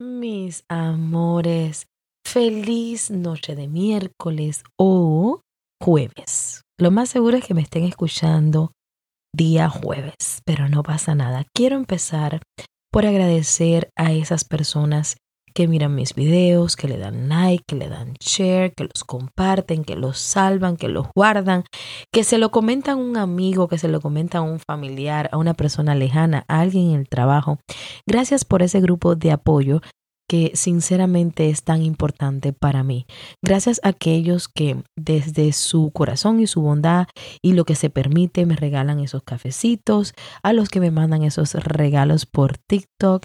mis amores, feliz noche de miércoles o jueves. Lo más seguro es que me estén escuchando día jueves, pero no pasa nada. Quiero empezar por agradecer a esas personas que miran mis videos, que le dan like, que le dan share, que los comparten, que los salvan, que los guardan, que se lo comentan a un amigo, que se lo comentan a un familiar, a una persona lejana, a alguien en el trabajo. Gracias por ese grupo de apoyo que sinceramente es tan importante para mí. Gracias a aquellos que desde su corazón y su bondad y lo que se permite me regalan esos cafecitos, a los que me mandan esos regalos por TikTok,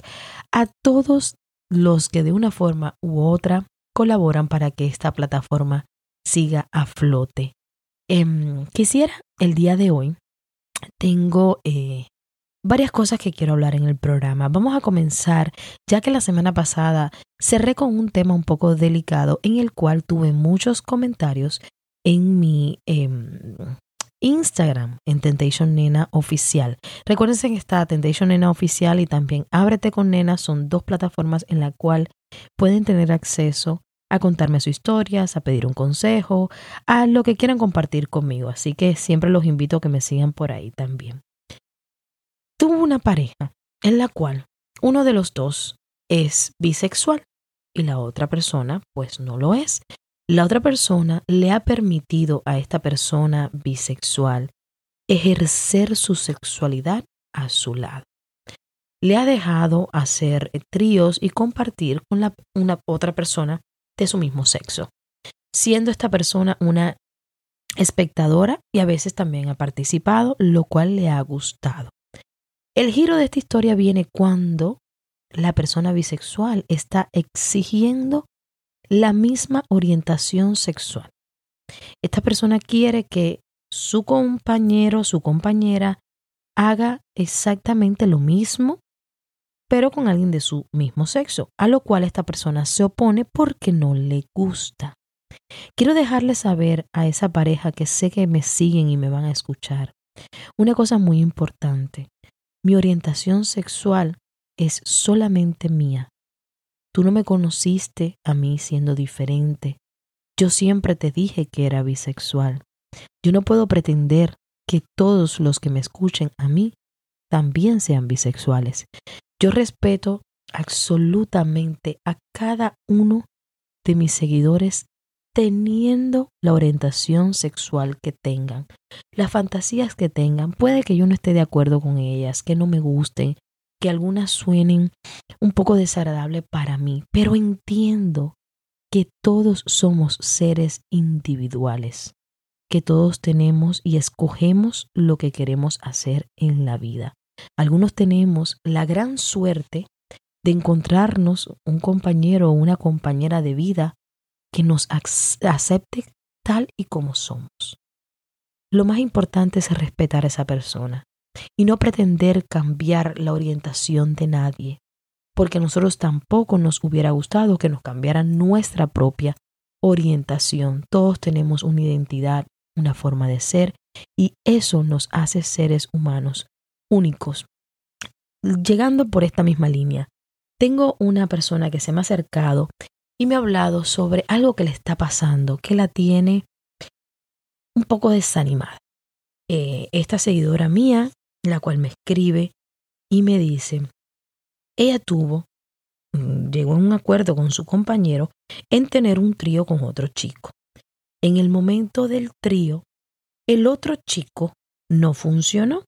a todos los que de una forma u otra colaboran para que esta plataforma siga a flote. Em, quisiera el día de hoy, tengo eh, varias cosas que quiero hablar en el programa. Vamos a comenzar, ya que la semana pasada cerré con un tema un poco delicado en el cual tuve muchos comentarios en mi em, Instagram, en Temptation Nena Oficial. Recuerden que está Temptation Nena Oficial y también Ábrete con Nena. Son dos plataformas en la cual pueden tener acceso a contarme sus historias, a pedir un consejo, a lo que quieran compartir conmigo. Así que siempre los invito a que me sigan por ahí también. Tuvo una pareja en la cual uno de los dos es bisexual y la otra persona pues no lo es. La otra persona le ha permitido a esta persona bisexual ejercer su sexualidad a su lado. Le ha dejado hacer tríos y compartir con la, una otra persona de su mismo sexo, siendo esta persona una espectadora y a veces también ha participado, lo cual le ha gustado. El giro de esta historia viene cuando la persona bisexual está exigiendo la misma orientación sexual. Esta persona quiere que su compañero, su compañera, haga exactamente lo mismo, pero con alguien de su mismo sexo, a lo cual esta persona se opone porque no le gusta. Quiero dejarle saber a esa pareja que sé que me siguen y me van a escuchar una cosa muy importante. Mi orientación sexual es solamente mía. Tú no me conociste a mí siendo diferente. Yo siempre te dije que era bisexual. Yo no puedo pretender que todos los que me escuchen a mí también sean bisexuales. Yo respeto absolutamente a cada uno de mis seguidores teniendo la orientación sexual que tengan, las fantasías que tengan. Puede que yo no esté de acuerdo con ellas, que no me gusten, que algunas suenen un poco desagradable para mí, pero entiendo que todos somos seres individuales, que todos tenemos y escogemos lo que queremos hacer en la vida. Algunos tenemos la gran suerte de encontrarnos un compañero o una compañera de vida que nos acepte tal y como somos. Lo más importante es respetar a esa persona y no pretender cambiar la orientación de nadie, porque a nosotros tampoco nos hubiera gustado que nos cambiara nuestra propia orientación. Todos tenemos una identidad, una forma de ser, y eso nos hace seres humanos únicos. Llegando por esta misma línea, tengo una persona que se me ha acercado y me ha hablado sobre algo que le está pasando, que la tiene un poco desanimada. Eh, esta seguidora mía, la cual me escribe y me dice, ella tuvo, mm, llegó a un acuerdo con su compañero en tener un trío con otro chico. En el momento del trío, el otro chico no funcionó,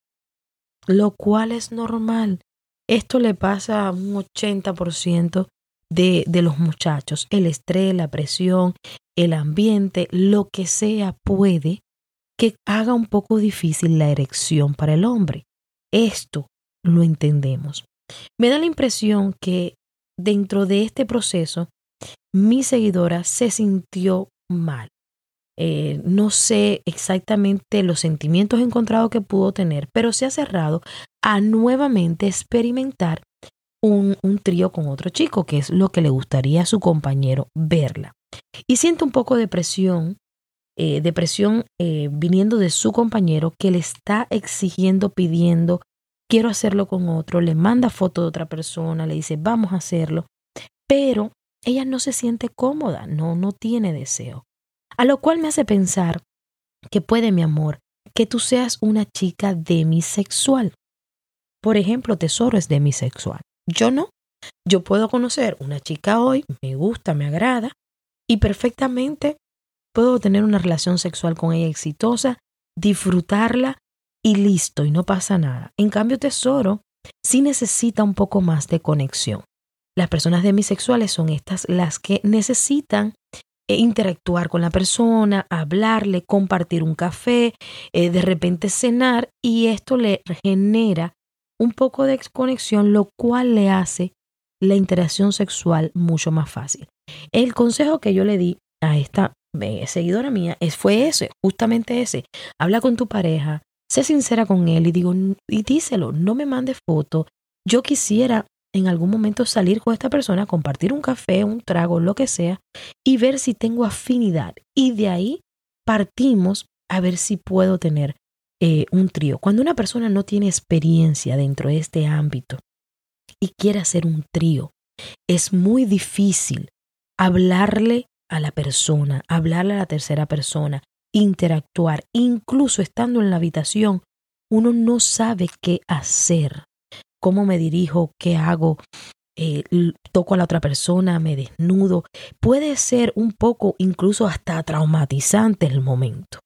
lo cual es normal. Esto le pasa a un 80% de, de los muchachos. El estrés, la presión, el ambiente, lo que sea puede que haga un poco difícil la erección para el hombre. Esto lo entendemos. Me da la impresión que dentro de este proceso, mi seguidora se sintió mal. Eh, no sé exactamente los sentimientos encontrados que pudo tener, pero se ha cerrado a nuevamente experimentar un, un trío con otro chico, que es lo que le gustaría a su compañero verla. Y siente un poco de presión, eh, depresión eh, viniendo de su compañero que le está exigiendo, pidiendo, quiero hacerlo con otro, le manda foto de otra persona, le dice, vamos a hacerlo, pero ella no se siente cómoda, no, no tiene deseo. A lo cual me hace pensar que puede, mi amor, que tú seas una chica demisexual. Por ejemplo, Tesoro es demisexual. Yo no. Yo puedo conocer una chica hoy, me gusta, me agrada, y perfectamente puedo tener una relación sexual con ella exitosa, disfrutarla y listo, y no pasa nada. En cambio, Tesoro sí necesita un poco más de conexión. Las personas demisexuales son estas las que necesitan eh, interactuar con la persona, hablarle, compartir un café, eh, de repente cenar y esto le genera un poco de conexión, lo cual le hace la interacción sexual mucho más fácil. El consejo que yo le di a esta seguidora mía fue ese, justamente ese. Habla con tu pareja, sé sincera con él y digo, y díselo, no me mandes foto. Yo quisiera en algún momento salir con esta persona, compartir un café, un trago, lo que sea, y ver si tengo afinidad. Y de ahí partimos a ver si puedo tener eh, un trío. Cuando una persona no tiene experiencia dentro de este ámbito y quiere hacer un trío, es muy difícil hablarle a la persona, hablarle a la tercera persona, interactuar, incluso estando en la habitación, uno no sabe qué hacer, cómo me dirijo, qué hago, eh, toco a la otra persona, me desnudo. Puede ser un poco incluso hasta traumatizante el momento.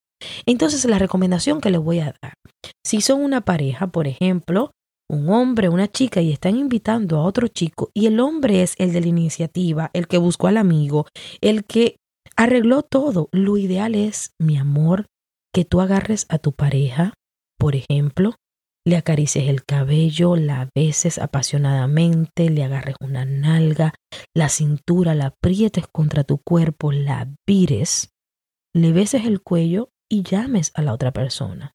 Entonces la recomendación que les voy a dar, si son una pareja, por ejemplo, un hombre, una chica y están invitando a otro chico y el hombre es el de la iniciativa, el que buscó al amigo, el que arregló todo. Lo ideal es, mi amor, que tú agarres a tu pareja, por ejemplo, le acarices el cabello, la beses apasionadamente, le agarres una nalga, la cintura, la aprietes contra tu cuerpo, la vires, le beses el cuello y llames a la otra persona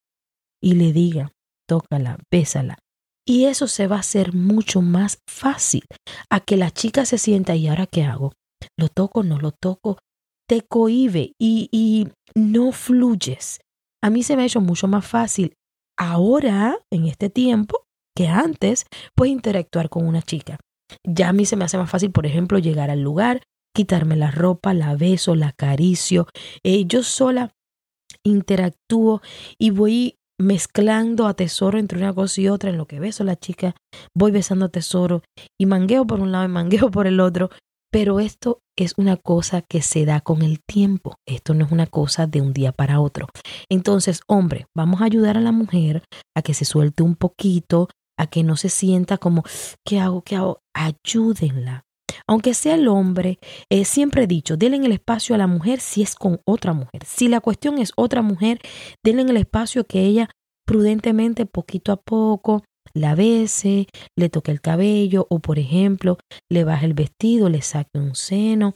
y le diga, tócala, bésala, y eso se va a hacer mucho más fácil a que la chica se sienta y ahora qué hago? ¿Lo toco? ¿No lo toco? Te cohibe y, y no fluyes. A mí se me ha hecho mucho más fácil ahora, en este tiempo, que antes, pues interactuar con una chica. Ya a mí se me hace más fácil, por ejemplo, llegar al lugar, quitarme la ropa, la beso, la acaricio. Eh, yo sola interactúo y voy mezclando a tesoro entre una cosa y otra, en lo que beso a la chica, voy besando a tesoro y mangueo por un lado y mangueo por el otro, pero esto es una cosa que se da con el tiempo, esto no es una cosa de un día para otro. Entonces, hombre, vamos a ayudar a la mujer a que se suelte un poquito, a que no se sienta como, ¿qué hago? ¿Qué hago? Ayúdenla. Aunque sea el hombre, eh, siempre he dicho, denle el espacio a la mujer si es con otra mujer. Si la cuestión es otra mujer, denle el espacio que ella prudentemente, poquito a poco, la bese, le toque el cabello o, por ejemplo, le baje el vestido, le saque un seno.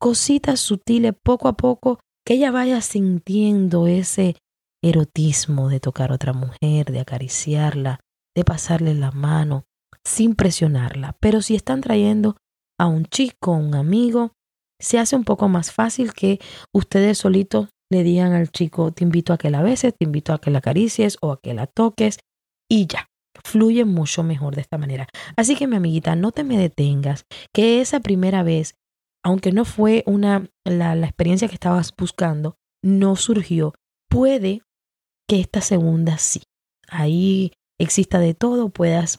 Cositas sutiles poco a poco que ella vaya sintiendo ese erotismo de tocar a otra mujer, de acariciarla, de pasarle la mano, sin presionarla. Pero si están trayendo a un chico, un amigo, se hace un poco más fácil que ustedes solitos le digan al chico, te invito a que la beses, te invito a que la acaricies o a que la toques y ya. Fluye mucho mejor de esta manera. Así que mi amiguita, no te me detengas, que esa primera vez, aunque no fue una la, la experiencia que estabas buscando, no surgió. Puede que esta segunda sí. Ahí exista de todo, puedas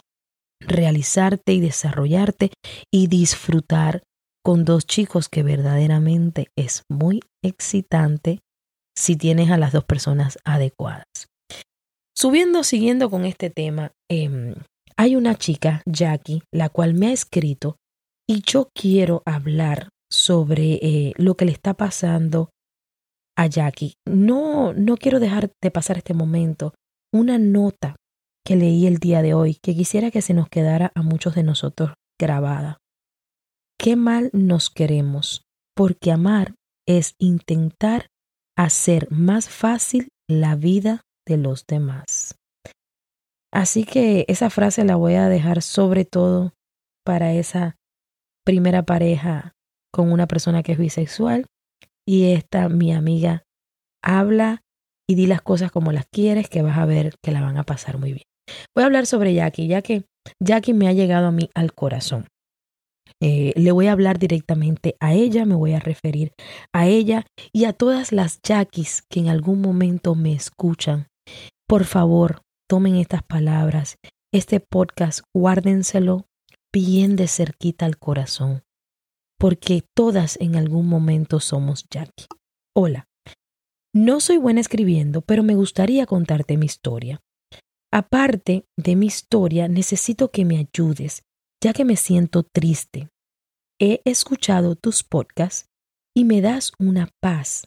realizarte y desarrollarte y disfrutar con dos chicos que verdaderamente es muy excitante si tienes a las dos personas adecuadas. Subiendo, siguiendo con este tema, em, hay una chica, Jackie, la cual me ha escrito y yo quiero hablar sobre eh, lo que le está pasando a Jackie. No, no quiero dejar de pasar este momento. Una nota que leí el día de hoy que quisiera que se nos quedara a muchos de nosotros grabada. Qué mal nos queremos, porque amar es intentar hacer más fácil la vida de los demás. Así que esa frase la voy a dejar sobre todo para esa primera pareja con una persona que es bisexual y esta mi amiga habla y di las cosas como las quieres que vas a ver que la van a pasar muy bien. Voy a hablar sobre Jackie, ya que Jackie me ha llegado a mí al corazón. Eh, le voy a hablar directamente a ella, me voy a referir a ella y a todas las Jackies que en algún momento me escuchan. Por favor, tomen estas palabras, este podcast, guárdenselo bien de cerquita al corazón, porque todas en algún momento somos Jackie. Hola, no soy buena escribiendo, pero me gustaría contarte mi historia. Aparte de mi historia, necesito que me ayudes, ya que me siento triste. He escuchado tus podcasts y me das una paz.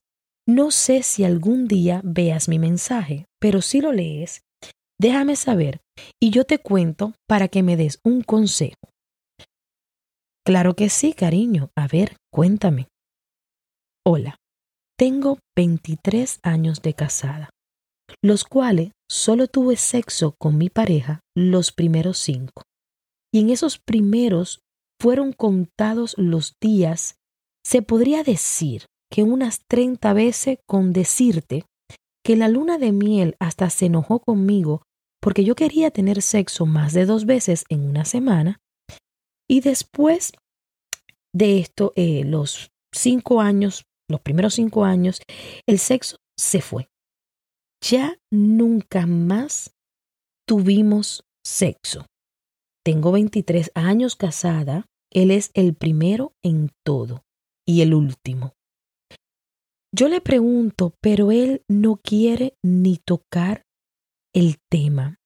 No sé si algún día veas mi mensaje, pero si lo lees, déjame saber y yo te cuento para que me des un consejo. Claro que sí, cariño. A ver, cuéntame. Hola, tengo 23 años de casada, los cuales solo tuve sexo con mi pareja los primeros cinco. Y en esos primeros fueron contados los días, se podría decir que unas 30 veces con decirte que la luna de miel hasta se enojó conmigo porque yo quería tener sexo más de dos veces en una semana. Y después de esto, eh, los cinco años, los primeros cinco años, el sexo se fue ya nunca más tuvimos sexo. Tengo 23 años casada, él es el primero en todo y el último. Yo le pregunto, pero él no quiere ni tocar el tema.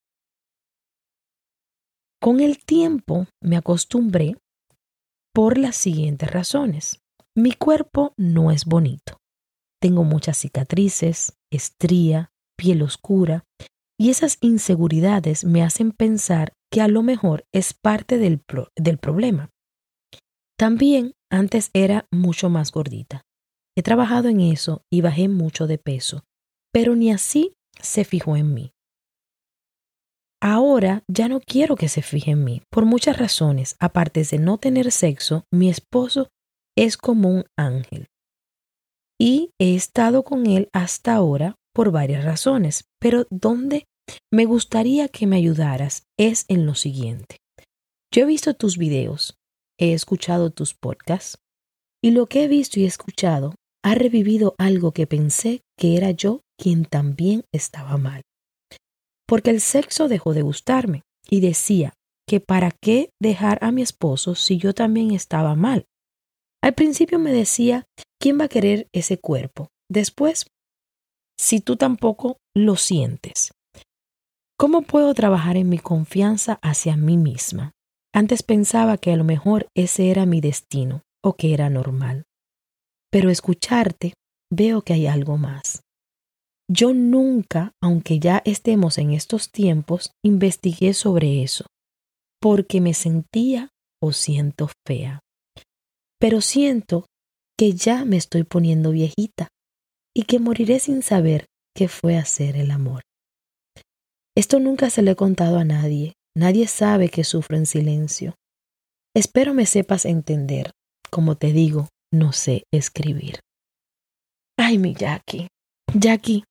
Con el tiempo me acostumbré por las siguientes razones. Mi cuerpo no es bonito. Tengo muchas cicatrices, estría, piel oscura, y esas inseguridades me hacen pensar que a lo mejor es parte del, del problema. También antes era mucho más gordita. He trabajado en eso y bajé mucho de peso, pero ni así se fijó en mí. Ahora ya no quiero que se fije en mí, por muchas razones. Aparte de no tener sexo, mi esposo es como un ángel. Y he estado con él hasta ahora por varias razones, pero donde me gustaría que me ayudaras es en lo siguiente. Yo he visto tus videos, he escuchado tus podcasts, y lo que he visto y escuchado ha revivido algo que pensé que era yo quien también estaba mal. Porque el sexo dejó de gustarme y decía que para qué dejar a mi esposo si yo también estaba mal. Al principio me decía, ¿quién va a querer ese cuerpo? Después si tú tampoco lo sientes? ¿Cómo puedo trabajar en mi confianza hacia mí misma? Antes pensaba que a lo mejor ese era mi destino o que era normal. Pero escucharte veo que hay algo más. Yo nunca, aunque ya estemos en estos tiempos, investigué sobre eso, porque me sentía o siento fea. Pero siento que ya me estoy poniendo viejita y que moriré sin saber qué fue hacer el amor. Esto nunca se lo he contado a nadie, nadie sabe que sufro en silencio. Espero me sepas entender. Como te digo, no sé escribir. Ay, mi Jackie. Jackie,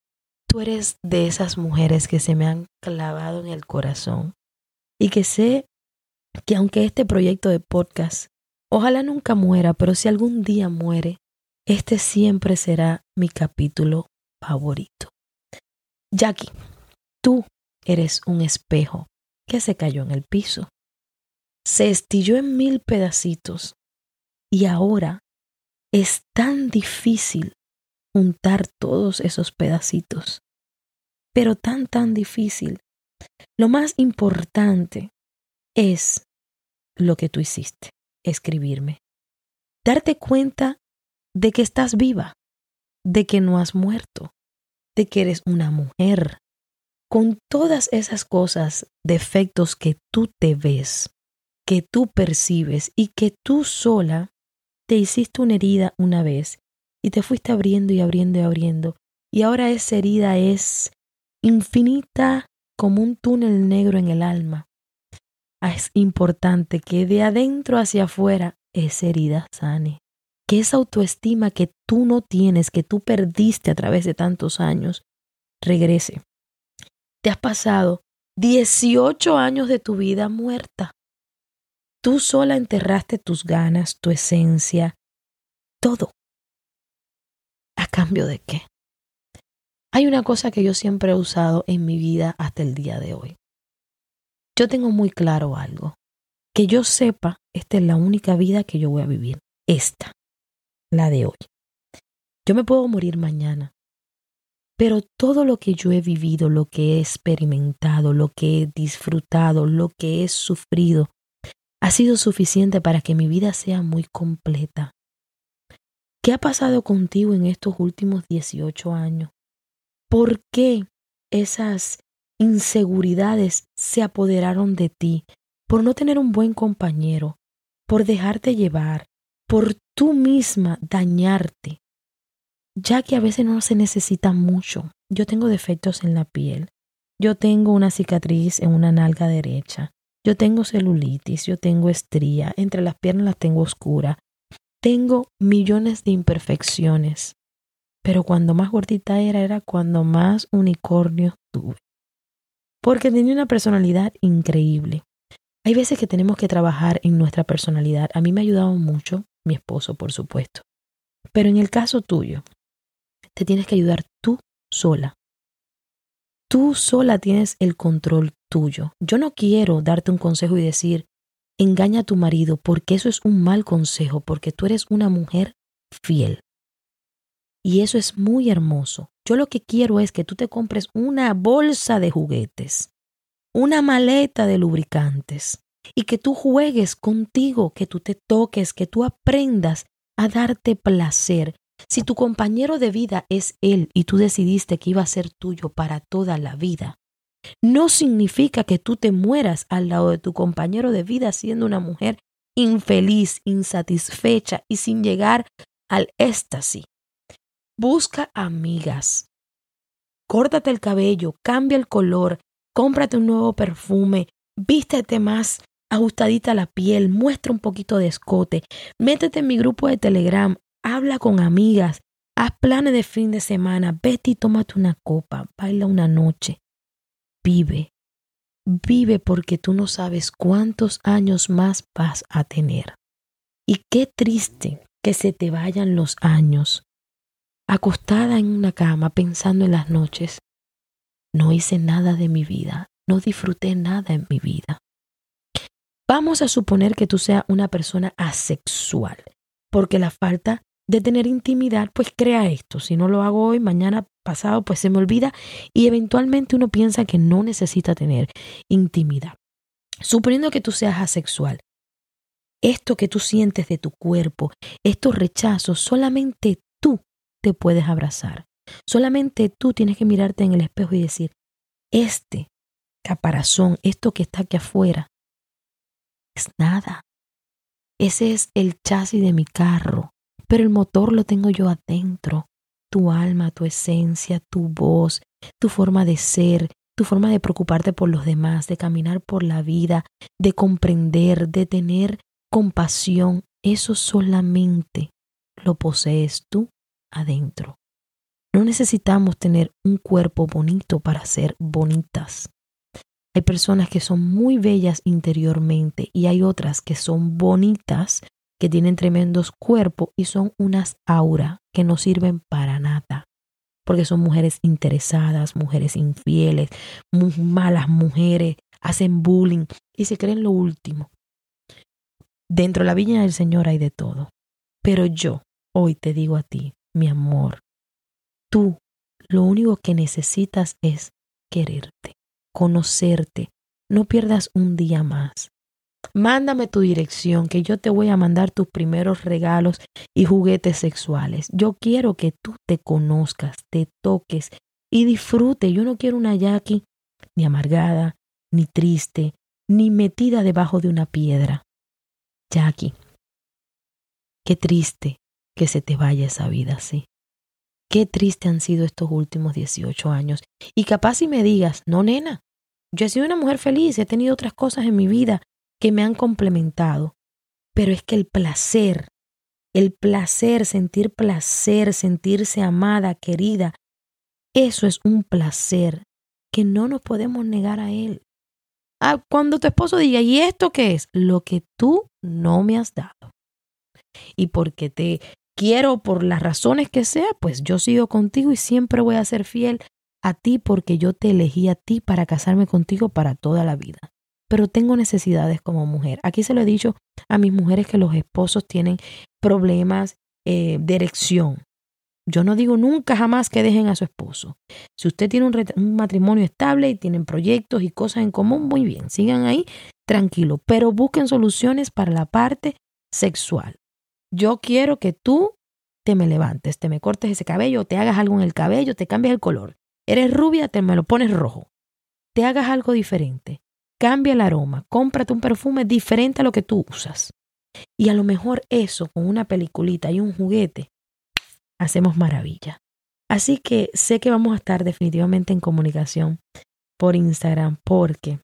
tú eres de esas mujeres que se me han clavado en el corazón y que sé que aunque este proyecto de podcast ojalá nunca muera, pero si algún día muere, este siempre será mi capítulo favorito. Jackie, tú eres un espejo que se cayó en el piso. Se estilló en mil pedacitos y ahora es tan difícil juntar todos esos pedacitos. Pero tan, tan difícil. Lo más importante es lo que tú hiciste, escribirme. Darte cuenta de que estás viva, de que no has muerto, de que eres una mujer con todas esas cosas, defectos que tú te ves, que tú percibes y que tú sola te hiciste una herida una vez y te fuiste abriendo y abriendo y abriendo. Y ahora esa herida es infinita como un túnel negro en el alma. Es importante que de adentro hacia afuera esa herida sane. Que esa autoestima que tú no tienes, que tú perdiste a través de tantos años, regrese te has pasado 18 años de tu vida muerta. Tú sola enterraste tus ganas, tu esencia, todo. ¿A cambio de qué? Hay una cosa que yo siempre he usado en mi vida hasta el día de hoy. Yo tengo muy claro algo. Que yo sepa, esta es la única vida que yo voy a vivir. Esta, la de hoy. Yo me puedo morir mañana, pero todo lo que yo he vivido, lo que he experimentado, lo que he disfrutado, lo que he sufrido, ha sido suficiente para que mi vida sea muy completa. ¿Qué ha pasado contigo en estos últimos 18 años? ¿Por qué esas inseguridades se apoderaron de ti? Por no tener un buen compañero, por dejarte llevar, por tú misma dañarte, ya que a veces no se necesita mucho. Yo tengo defectos en la piel. Yo tengo una cicatriz en una nalga derecha. Yo tengo celulitis, yo tengo estría, entre las piernas las tengo oscura. Tengo millones de imperfecciones. Pero cuando más gordita era, era cuando más unicornio tuve. Porque tenía una personalidad increíble. Hay veces que tenemos que trabajar en nuestra personalidad. A mí me ha ayudado mucho mi esposo, por supuesto. Pero en el caso tuyo, te tienes que ayudar tú sola. Tú sola tienes el control tuyo. Yo no quiero darte un consejo y decir, engaña a tu marido, porque eso es un mal consejo, porque tú eres una mujer fiel. Y eso es muy hermoso. Yo lo que quiero es que tú te compres una bolsa de juguetes, una maleta de lubricantes y que tú juegues contigo, que tú te toques, que tú aprendas a darte placer, si tu compañero de vida es él y tú decidiste que iba a ser tuyo para toda la vida, no significa que tú te mueras al lado de tu compañero de vida siendo una mujer infeliz, insatisfecha y sin llegar al éxtasis. Busca amigas. Córtate el cabello, cambia el color, cómprate un nuevo perfume, vístete más ajustadita la piel, muestra un poquito de escote, métete en mi grupo de Telegram, habla con amigas, haz planes de fin de semana, vete y tómate una copa, baila una noche. Vive, vive porque tú no sabes cuántos años más vas a tener. Y qué triste que se te vayan los años, acostada en una cama pensando en las noches. No hice nada de mi vida, no disfruté nada en mi vida. Vamos a suponer que tú seas una persona asexual, porque la falta de tener intimidad, pues crea esto. Si no lo hago hoy, mañana pasado, pues se me olvida y eventualmente uno piensa que no necesita tener intimidad. Suponiendo que tú seas asexual, esto que tú sientes de tu cuerpo, estos rechazos, solamente tú te puedes abrazar. Solamente tú tienes que mirarte en el espejo y decir, este caparazón, esto que está aquí afuera, es nada. Ese es el chasis de mi carro pero el motor lo tengo yo adentro. Tu alma, tu esencia, tu voz, tu forma de ser, tu forma de preocuparte por los demás, de caminar por la vida, de comprender, de tener compasión, eso solamente lo posees tú adentro. No necesitamos tener un cuerpo bonito para ser bonitas. Hay personas que son muy bellas interiormente y hay otras que son bonitas que tienen tremendos cuerpos y son unas aura que no sirven para nada. Porque son mujeres interesadas, mujeres infieles, muy malas mujeres, hacen bullying y se creen lo último. Dentro de la viña del Señor hay de todo. Pero yo hoy te digo a ti, mi amor, tú lo único que necesitas es quererte, conocerte. No pierdas un día más. Mándame tu dirección, que yo te voy a mandar tus primeros regalos y juguetes sexuales. Yo quiero que tú te conozcas, te toques y disfrute. Yo no quiero una Jackie ni amargada, ni triste, ni metida debajo de una piedra. Jackie, qué triste que se te vaya esa vida así. Qué triste han sido estos últimos 18 años. Y capaz si me digas, no, nena, yo he sido una mujer feliz, he tenido otras cosas en mi vida que me han complementado. Pero es que el placer, el placer, sentir placer, sentirse amada, querida, eso es un placer que no nos podemos negar a él. Ah, cuando tu esposo diga, ¿y esto qué es? Lo que tú no me has dado. Y porque te quiero por las razones que sea, pues yo sigo contigo y siempre voy a ser fiel a ti porque yo te elegí a ti para casarme contigo para toda la vida. Pero tengo necesidades como mujer. Aquí se lo he dicho a mis mujeres que los esposos tienen problemas eh, de erección. Yo no digo nunca jamás que dejen a su esposo. Si usted tiene un, un, matrimonio estable y tienen proyectos y cosas en común, muy bien, sigan ahí tranquilo, pero busquen soluciones para la parte sexual. Yo quiero que tú te me levantes, te me cortes ese cabello, te hagas algo en el cabello, te cambies el color. Eres rubia, te me lo pones rojo. Te hagas algo diferente. Cambia el aroma, cómprate un perfume diferente a lo que tú usas. Y a lo mejor eso, con una peliculita y un juguete, hacemos maravilla. Así que sé que vamos a estar definitivamente en comunicación por Instagram porque,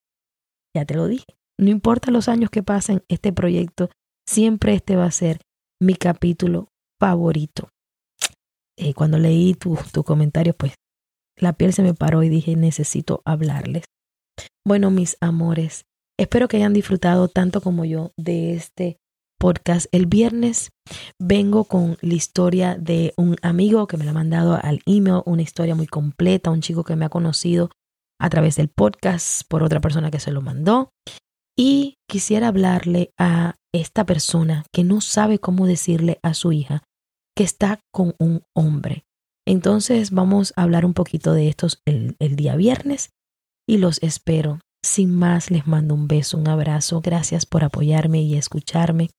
ya te lo dije, no importa los años que pasen, este proyecto, siempre este va a ser mi capítulo favorito. Eh, cuando leí tu, tu comentario, pues la piel se me paró y dije, necesito hablarles. Bueno, mis amores, espero que hayan disfrutado tanto como yo de este podcast. El viernes vengo con la historia de un amigo que me la ha mandado al email, una historia muy completa, un chico que me ha conocido a través del podcast por otra persona que se lo mandó. Y quisiera hablarle a esta persona que no sabe cómo decirle a su hija que está con un hombre. Entonces vamos a hablar un poquito de estos el, el día viernes y los espero. Sin más, les mando un beso, un abrazo. Gracias por apoyarme y escucharme.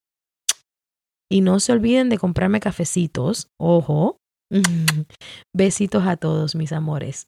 Y no se olviden de comprarme cafecitos. Ojo. Besitos a todos, mis amores.